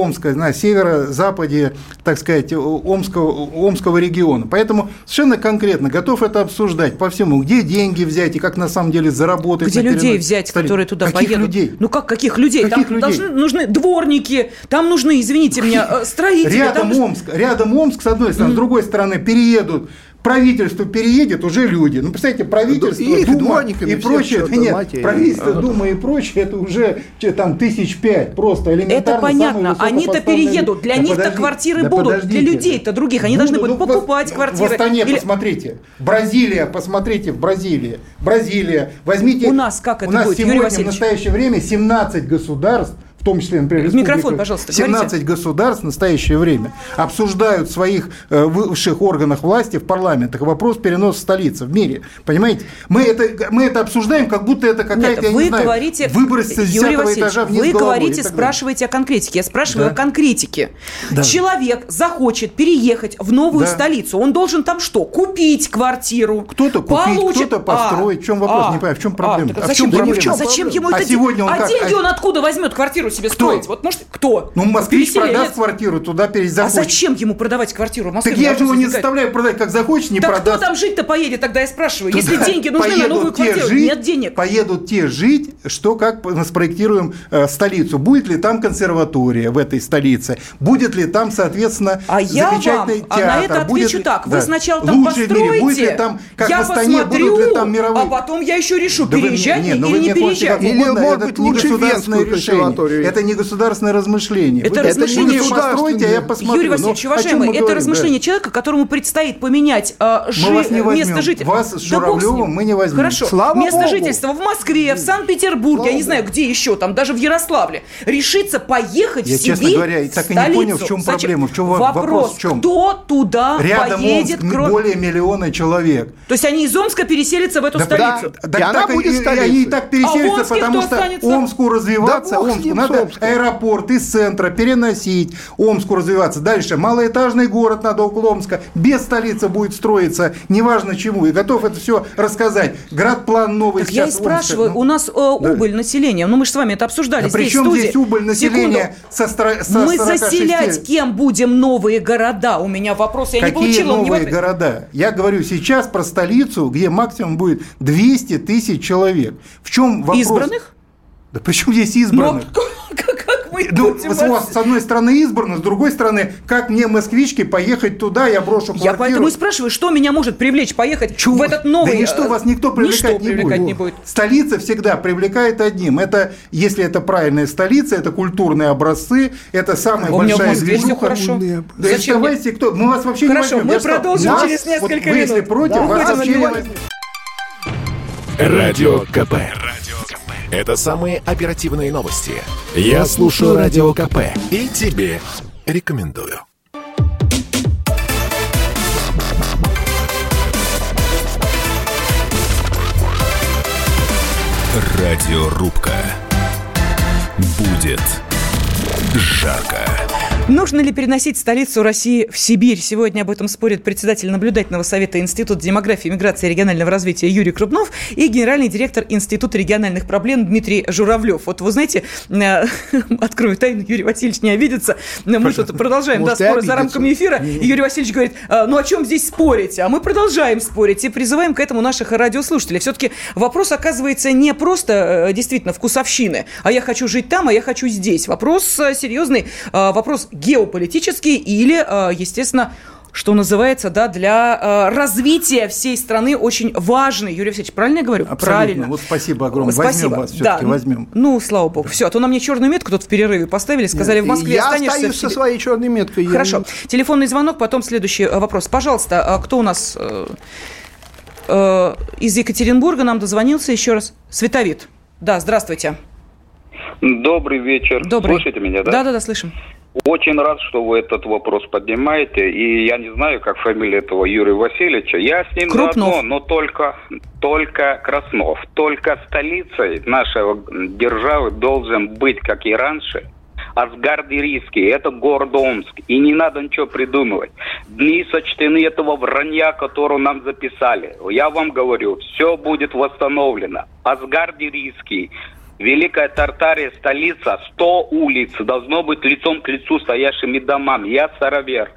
Омска, на северо-западе, так сказать, Омского, Омского региона. Поэтому совершенно конкретно готов это обсуждать по всему, где деньги взять и как на самом деле заработать. Где людей взять, столице. которые туда каких поедут? людей? Ну как каких людей? Каких там людей? Должны, нужны дворники, там нужны, извините меня, э, строители. Рядом там... Омск, рядом Омск с одной стороны, mm-hmm. с другой стороны переедут правительство переедет уже люди. Ну, представьте, правительство, и Дума и прочее. Нет, материи. правительство, ага. Дума и прочее, это уже что, там тысяч пять просто элементарно. Это понятно. Они-то переедут. Для да них-то квартиры да будут. Подождите. Для людей-то других. Они должны будут ну, покупать в, квартиры. В Астане Или... посмотрите. Бразилия, посмотрите в Бразилии. Бразилия. Возьмите. У нас как это у нас будет, сегодня в настоящее время 17 государств в том числе, например, Микрофон, пожалуйста, 17 говорите. государств в настоящее время обсуждают в своих э, высших органах власти, в парламентах, вопрос переноса столицы в мире. Понимаете? Мы это, мы это обсуждаем, как будто это какая-то, я вы не знаю, говорите, выброс с Юрий этажа вниз Вы говорите, спрашиваете о конкретике. Я спрашиваю да. о конкретике. Да. Человек захочет переехать в новую да. столицу. Он должен там что? Купить квартиру. Кто-то купить, кто-то построить. А, в чем вопрос? А, не понимаю, в чем проблема? А, а, зачем, в чем проблема? зачем ему а это сегодня он А как? деньги он откуда возьмет квартиру себе кто? строить? Вот может кто? Ну, москвич продаст квартиру, туда перезахочет. А зачем ему продавать квартиру в Москве? Так я же его не заставляю продать, как захочет, не так продаст. кто там жить-то поедет, тогда я спрашиваю. Туда Если деньги нужны на новую квартиру, жить, нет денег. Поедут те жить, что как мы спроектируем э, столицу. Будет ли там консерватория в этой столице? Будет ли там, соответственно, а замечательный я вам, театр? А на это будет отвечу ли, так. Да, Вы сначала там лучший построите, в мире. Будет ли там, как я Астане, посмотрю, будут ли там мировые... а потом я еще решу, да переезжать вы, не, или не переезжать. Или, может быть, не государственное решение. Это не государственное размышление. Это размышление постройте, а я посмотрю. Юрий Васильевич, ну, уважаемый, это размышление да. человека, которому предстоит поменять э, жи... вас не место жительства. Вас с Журавлевым да мы не возьмем. Хорошо. Слава место Богу. жительства в Москве, в Санкт-Петербурге, Слава я не знаю, где еще, там даже в Ярославле. Решиться поехать я, в Сибирь, честно говоря, так и не понял, в чем Зачем? проблема, в чем вопрос, вопрос в чем? кто туда Рядом поедет? Омск, кроме... более миллиона человек. То есть они из Омска переселятся в эту Да, столицу? Да, И она будет и, столицей. Они и так переселятся, А потому кто что останется? Омску развиваться, Да Омску ним, надо с Омском. аэропорт из центра переносить, Омску развиваться. Дальше малоэтажный город надо около Омска, без столицы будет строиться, неважно чему. И готов это все рассказать. Градплан новый Так я и сейчас спрашиваю, Омска. у нас э, убыль населения, ну мы же с вами это обсуждали А здесь, при чем в студии. здесь убыль населения Секунду. со, стро- со Мы 46? заселять кем будем новые города? У меня вопрос, я Какие не получила. не новые в- города? Я говорю сейчас про столицу, где максимум будет 200 тысяч человек. В чем вопрос? Избранных? Да почему здесь Но избранных? как мы Ну, с, вас, с одной стороны избрано, с другой стороны, как мне, москвичке, поехать туда, я брошу квартиру. Я поэтому и спрашиваю, что меня может привлечь поехать Чего? в этот новый... Да ничто э, вас никто привлекать, ничто не, привлекать будет. не будет. Столица всегда привлекает одним. Это, если это правильная столица, это культурные образцы, это самая У большая движуха. хорошо. Да Зачем давайте, кто? Мы вас вообще Хорошо, не возьмем. мы Я продолжим нас- через несколько вот вы, если минут. против, Да, вас вообще не возьмем. Радио КП. Это самые оперативные новости. Я слушаю Радио КП и тебе рекомендую. Радиорубка. Будет жарко. Нужно ли переносить столицу России в Сибирь? Сегодня об этом спорит председатель наблюдательного совета Института демографии, миграции и регионального развития Юрий Крупнов и генеральный директор Института региональных проблем Дмитрий Журавлев. Вот вы знаете, э, открою тайну, Юрий Васильевич не обидится. Мы тут продолжаем да, споры за рамками эфира. И Юрий Васильевич говорит, «А, ну о чем здесь спорить? А мы продолжаем спорить и призываем к этому наших радиослушателей. Все-таки вопрос оказывается не просто э, действительно вкусовщины, а я хочу жить там, а я хочу здесь. Вопрос э, серьезный, вопрос геополитический или, э, естественно, что называется, да, для э, развития всей страны очень важный. Юрий Алексеевич, правильно я говорю? Абсолютно. Правильно. Вот спасибо огромное. Спасибо. Возьмем вас все-таки, да. возьмем. Ну, слава богу. Все, а то на мне черную метку тут в перерыве поставили, сказали, в Москве я останешься. Я остаюсь со своей черной меткой. Хорошо. Я... Телефонный звонок, потом следующий э, вопрос. Пожалуйста, а кто у нас э, э, из Екатеринбурга нам дозвонился еще раз? Световид. Да, здравствуйте. Добрый вечер. Добрый. Слышите меня, да? Да, да, да, слышим. Очень рад, что вы этот вопрос поднимаете. И я не знаю, как фамилия этого Юрия Васильевича. Я с ним Крупнов. заодно, но только, только Краснов. Только столицей нашей державы должен быть, как и раньше, Асгардирийский, это город Омск. И не надо ничего придумывать. Дни сочтены этого вранья, которого нам записали. Я вам говорю, все будет восстановлено. Асгардирийский, Великая Тартария, столица, 100 улиц, должно быть лицом к лицу стоящими домами. Я саравер.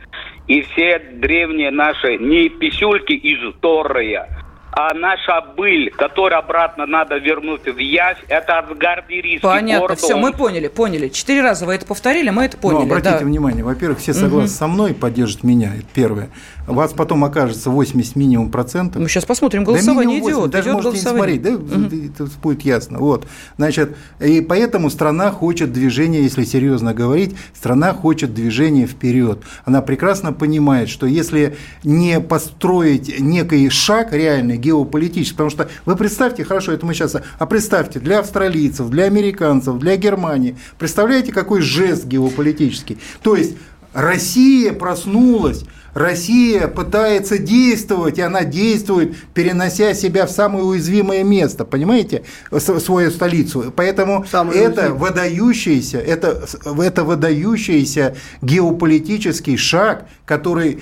И все древние наши, не писюльки из Торрея, а наша быль, которую обратно надо вернуть в Явь, это Асгардирийский Понятно, город. все, мы поняли, поняли. Четыре раза вы это повторили, мы это поняли. Ну, обратите да. внимание, во-первых, все согласны угу. со мной, поддержат меня, это первое. Вас потом окажется 80 минимум процентов. Мы сейчас посмотрим, голосование да идет. Даже идет можете голосование. не смотреть, да, угу. это будет ясно. Вот. Значит, и поэтому страна хочет движения, если серьезно говорить, страна хочет движения вперед. Она прекрасно понимает, что если не построить некий шаг реальный, геополитический, потому что вы представьте, хорошо, это мы сейчас, а представьте, для австралийцев, для американцев, для Германии, представляете, какой жест геополитический? То есть Россия проснулась, Россия пытается действовать, и она действует, перенося себя в самое уязвимое место, понимаете, свою столицу. Поэтому Самое это уязвимое. выдающийся, это, это выдающийся геополитический шаг, который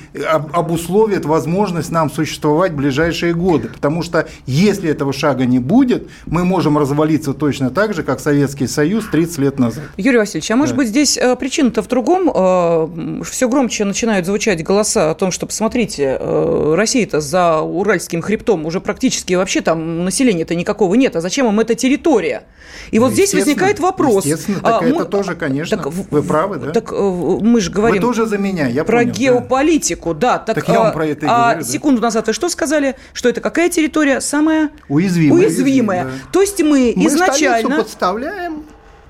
обусловит возможность нам существовать в ближайшие годы. Потому что если этого шага не будет, мы можем развалиться точно так же, как Советский Союз 30 лет назад. Юрий Васильевич, а может да. быть здесь э, причина-то в другом? Э, Все громче начинают звучать голоса о том, что, посмотрите, э, Россия-то за Уральским хребтом уже практически вообще там населения-то никакого нет. А зачем им эта территория? И вот здесь возникает вопрос. Естественно, так а, это мы, тоже, конечно, так, вы правы, да? Так э, мы же говорим... Вы тоже за меня, я Про понял, геополитику, да. да. Так, так я вам про это и а говорю. секунду назад вы что сказали? Что это какая территория? Самая... Уязвимая. Уязвимая. Да. То есть мы, мы изначально... Мы подставляем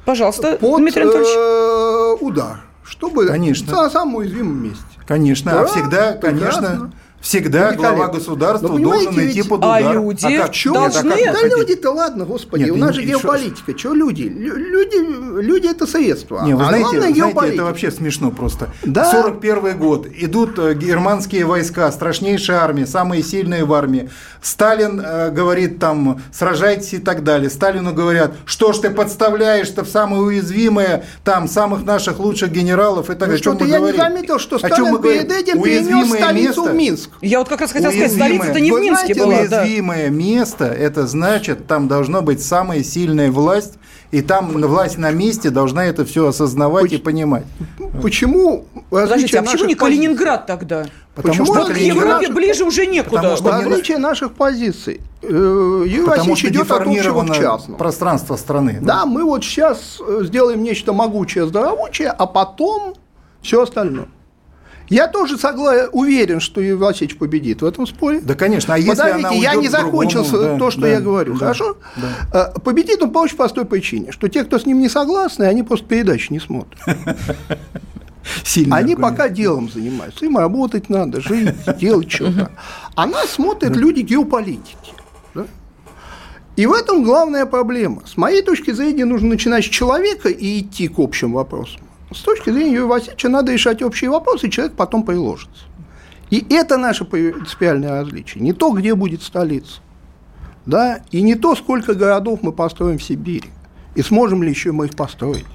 Пожалуйста, под, Дмитрий Анатольевич. Э, удар, чтобы Конечно. на самом уязвимом месте. Конечно, а да, а всегда, конечно, Всегда глава государства Но, должен идти под удар. А люди а как? Должны... Нет, да люди-то ладно, господи, Нет, у нас же геополитика. Что люди? Люди, люди это средства. Не, вы а знаете, знаете, это вообще смешно просто. Да? 41 год. Идут э, германские войска, страшнейшая армия, самые сильные в армии. Сталин э, говорит там, сражайтесь и так далее. Сталину говорят, что ж ты подставляешь-то в самые уязвимые, там, самых наших лучших генералов и так далее. Ну, что-то я говорим? не заметил, что Сталин перед этим перенес столицу в Минск. Я вот как раз хотел сказать, столица-то не в Минске была. Уязвимое да. место, это значит, там должно быть самая сильная власть, и там власть на месте должна это все осознавать Поч- и понимать. Почему? Подождите, а почему не Калининград тогда? Потому Почему что к Европе ближе уже некуда. Потому что различие наших позиций. Э, Потому что идет от общего к частному. пространство страны. Да? да, мы вот сейчас э, сделаем нечто могучее, здоровучее, а потом все остальное. Я тоже согла... уверен, что Юрий Васильевич победит в этом споре. Да, конечно. А если Подождите, она я не закончил да, то, что да, я говорю. Да, хорошо? Да. Э, победит он по очень простой причине, что те, кто с ним не согласны, они просто передачи не смотрят. Сильный Они аргумент. пока делом занимаются. Им работать надо, жить, делать что-то. А нас смотрят люди геополитики. Да? И в этом главная проблема. С моей точки зрения, нужно начинать с человека и идти к общим вопросам. С точки зрения Юрия Васильевича надо решать общие вопросы, и человек потом приложится. И это наше принципиальное различие. Не то, где будет столица, да, и не то, сколько городов мы построим в Сибири, и сможем ли еще мы их построить,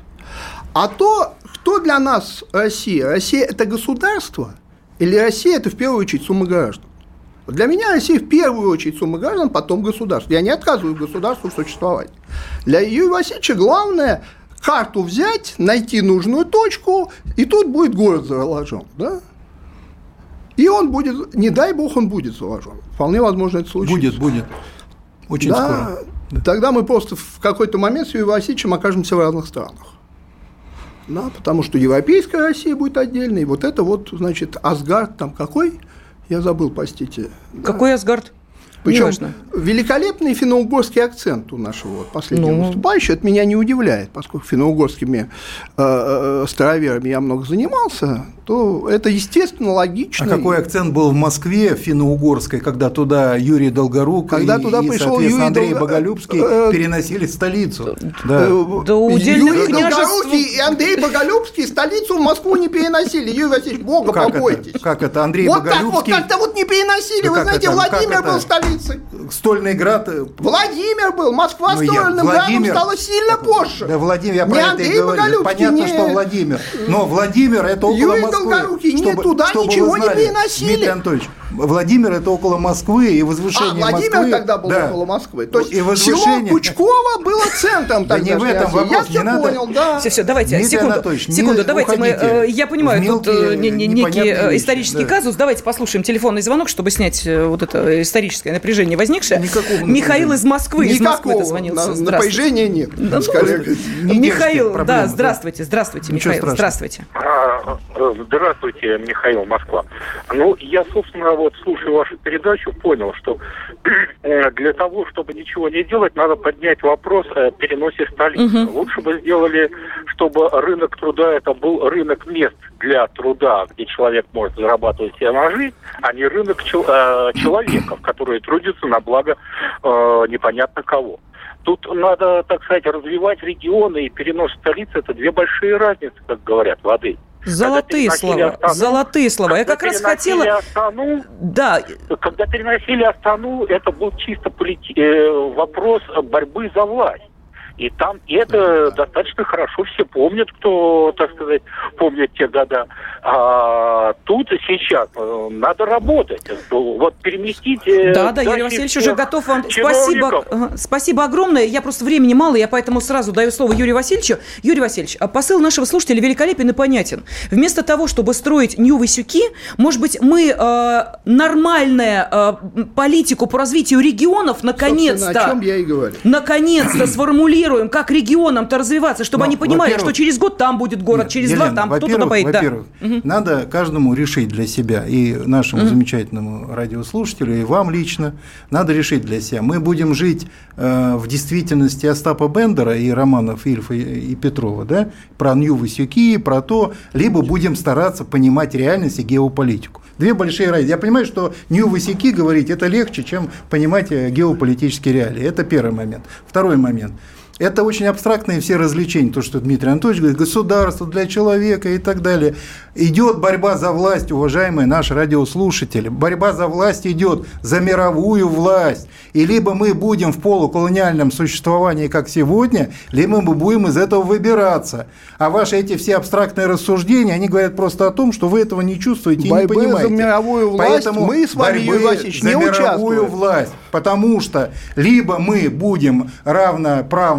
а то, кто для нас Россия? Россия – это государство или Россия – это в первую очередь сумма граждан? Для меня Россия в первую очередь сумма граждан, потом государство. Я не отказываю государству существовать. Для Юрия Васильевича главное карту взять, найти нужную точку, и тут будет город заложен. Да? И он будет, не дай бог, он будет заложен. Вполне возможно, это случится. Будет, будет. Очень да, скоро. Да. Тогда мы просто в какой-то момент с Юрием Васильевичем окажемся в разных странах. Да, потому что европейская Россия будет отдельной. Вот это вот, значит, Асгард там какой? Я забыл, простите. Какой да. Асгард? Причем великолепный финно-угорский акцент у нашего последнего ну... выступающего. Это меня не удивляет, поскольку финно-угорскими э, э, староверами я много занимался, то это естественно, логично. А какой акцент был в Москве финно-угорской, когда туда Юрий Долгорук когда и, туда и, пришел Юрий Андрей Дол... Боголюбский э, переносили столицу? Да. да Юрий Долгорукий и Андрей Боголюбский столицу в Москву не переносили. Юрий Васильевич, Бога как побойтесь. Это? Как это? Андрей вот Боголюбский... Вот так вот, как-то вот не переносили. Да Вы знаете, это? Владимир был столицей. Стольный град... Э, Владимир был. Москва ну, стольным Владимир... градом стала сильно позже. Да, Владимир, я про не это и говорю. Понятно, не... что Владимир. Но Владимир это около Юрий Москвы. Долгорукий, чтобы, нет, туда чтобы ничего не переносили. Дмитрий Анатольевич, Владимир это около Москвы и возвышение а, Владимир Москвы. тогда был да. около Москвы. То есть и возвышение... село Пучково было центром тогда. Да не в этом вопрос. Я все надо... понял, да. Все, все, давайте, Дмитрий секунду. Секунду, давайте мы, э, я понимаю, тут э, некий э, исторический казус. Давайте послушаем телефонный звонок, чтобы снять вот это историческое напряжение возникшее. Михаил из Москвы, из Москвы дозвонился. Напряжения нет. Михаил, да, здравствуйте, здравствуйте, Михаил, здравствуйте. А, здравствуйте, Михаил, Москва. Ну, я, собственно, вот слушаю вашу передачу, понял, что э, для того, чтобы ничего не делать, надо поднять вопрос о переносе столицы. Угу. Лучше бы сделали, чтобы рынок труда это был рынок мест для труда, где человек может зарабатывать себе ножи, а не рынок чел- э, человеков, которые трудятся на благо э, непонятно кого. Тут надо, так сказать, развивать регионы и перенос столицы. Это две большие разницы, как говорят воды. Золотые слова, Астану, золотые слова. Я как раз хотела... Астану, да. Когда переносили Астану, это был чисто полити... Э, вопрос борьбы за власть. И там и это достаточно хорошо все помнят, кто, так сказать, помнит те года. А тут и сейчас э, надо работать. Вот переместить... Э, да, да, Юрий Васильевич уже готов вам... Спасибо, спасибо огромное. Я просто времени мало, я поэтому сразу даю слово Юрию Васильевичу. Юрий Васильевич, а посыл нашего слушателя великолепен и понятен. Вместо того, чтобы строить Нью-Васюки, может быть, мы э, нормальную э, политику по развитию регионов наконец-то... о чем я и говорю. Наконец-то сформулируем планируем, как регионам-то развиваться, чтобы Но, они понимали, что через год там будет город, нет, через Елена, два там кто-то добавит. Во-первых, да. надо каждому решить для себя, и нашему угу. замечательному радиослушателю, и вам лично, надо решить для себя. Мы будем жить э, в действительности Остапа Бендера и романов Ильфа и, и Петрова, да, про Нью-Васюки, про то, либо будем стараться понимать реальность и геополитику. Две большие разницы. Я понимаю, что Нью-Васюки говорить это легче, чем понимать э, геополитические реалии. Это первый момент. Второй момент. Это очень абстрактные все развлечения, то, что Дмитрий Анатольевич говорит, государство для человека и так далее. Идет борьба за власть, уважаемые наши радиослушатели. Борьба за власть идет за мировую власть. И либо мы будем в полуколониальном существовании, как сегодня, либо мы будем из этого выбираться. А ваши эти все абстрактные рассуждения, они говорят просто о том, что вы этого не чувствуете Борьбы и не понимаете. за мировую власть Поэтому мы с вами, Юрий Васильевич, не за мировую власть. Потому что либо мы будем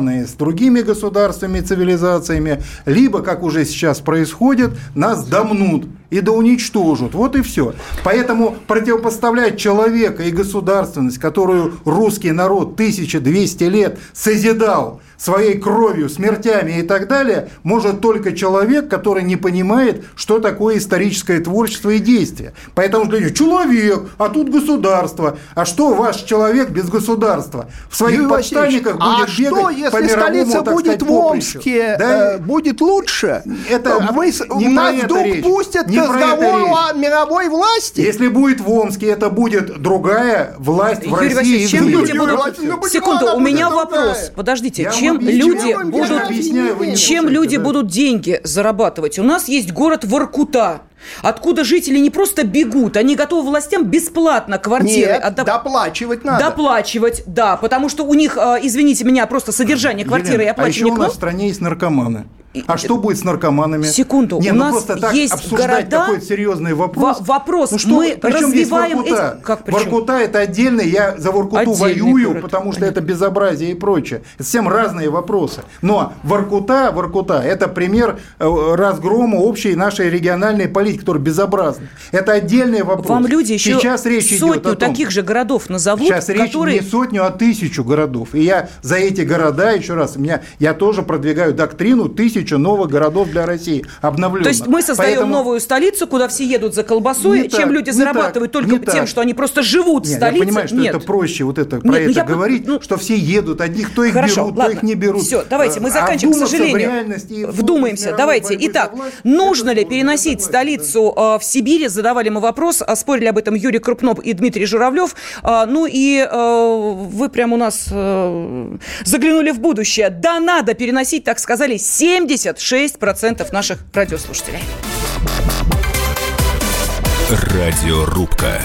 равноправные с другими государствами, цивилизациями, либо, как уже сейчас происходит, нас домнут и да уничтожат. Вот и все. Поэтому противопоставлять человека и государственность, которую русский народ 1200 лет созидал своей кровью, смертями и так далее, может только человек, который не понимает, что такое историческое творчество и действие. Поэтому что человек, а тут государство. А что ваш человек без государства? В своих Юрий подштанниках будет а бегать что, если по мировому, столица будет сказать, в Омске, да? э, будет лучше? Это Мы, не нас вдруг речь. пустят не разговору о мировой власти? Если будет в Омске, это будет другая власть Юрий в России. Васильевич, чем люди будут... Секунду, у меня вопрос. Подождите, Я чем люди будут... Чем люди будут деньги зарабатывать? У нас есть город Воркута. Откуда жители не просто бегут, они готовы властям бесплатно квартиры Нет, отдав... доплачивать надо. Доплачивать, да, потому что у них, э, извините меня, просто содержание квартиры Елена, и оплачивание а еще у нас в стране есть наркоманы. А что будет с наркоманами? Секунду, Не, у ну нас просто так есть обсуждать города... такой серьезный вопрос. Во- вопрос, ну, что, мы здесь развиваем Воркута? эти- как причем? Воркута это отдельный, я за Воркуту Отдельный воюю, город, потому что понятно. это безобразие и прочее. Это совсем разные вопросы. Но Воркута, Воркута, это пример э, разгрома общей нашей региональной политики, которая безобразна. Это отдельный вопрос. Вам люди еще Сейчас речь идет сотню о том, таких же городов назовут, Сейчас речь которые... не сотню, а тысячу городов. И я за эти города, еще раз, меня, я тоже продвигаю доктрину тысячу новых городов для России, обновленных. То есть мы создаем Поэтому- новую столицу, куда все едут за колбасой, Не чем так, люди зарабатывают так, только тем, так. что они просто живут в Нет, столице. я понимаю, что Нет. это проще вот это, про Нет, ну это по- говорить, ну- что все едут, одних кто их Хорошо, берут, ладно. кто их не берут. Все, давайте, мы А заканчиваем, к вдуматься в сожалению. в Вдумаемся. Давайте. Итак, нужно ли переносить столицу э, в Сибирь? Задавали мы вопрос, а спорили об этом Юрий Крупноп и Дмитрий Журавлев. А, Ну и э, вы прям у нас э, заглянули в будущее. Да, надо переносить, так сказали, 76% наших радиослушателей. Радиорубка.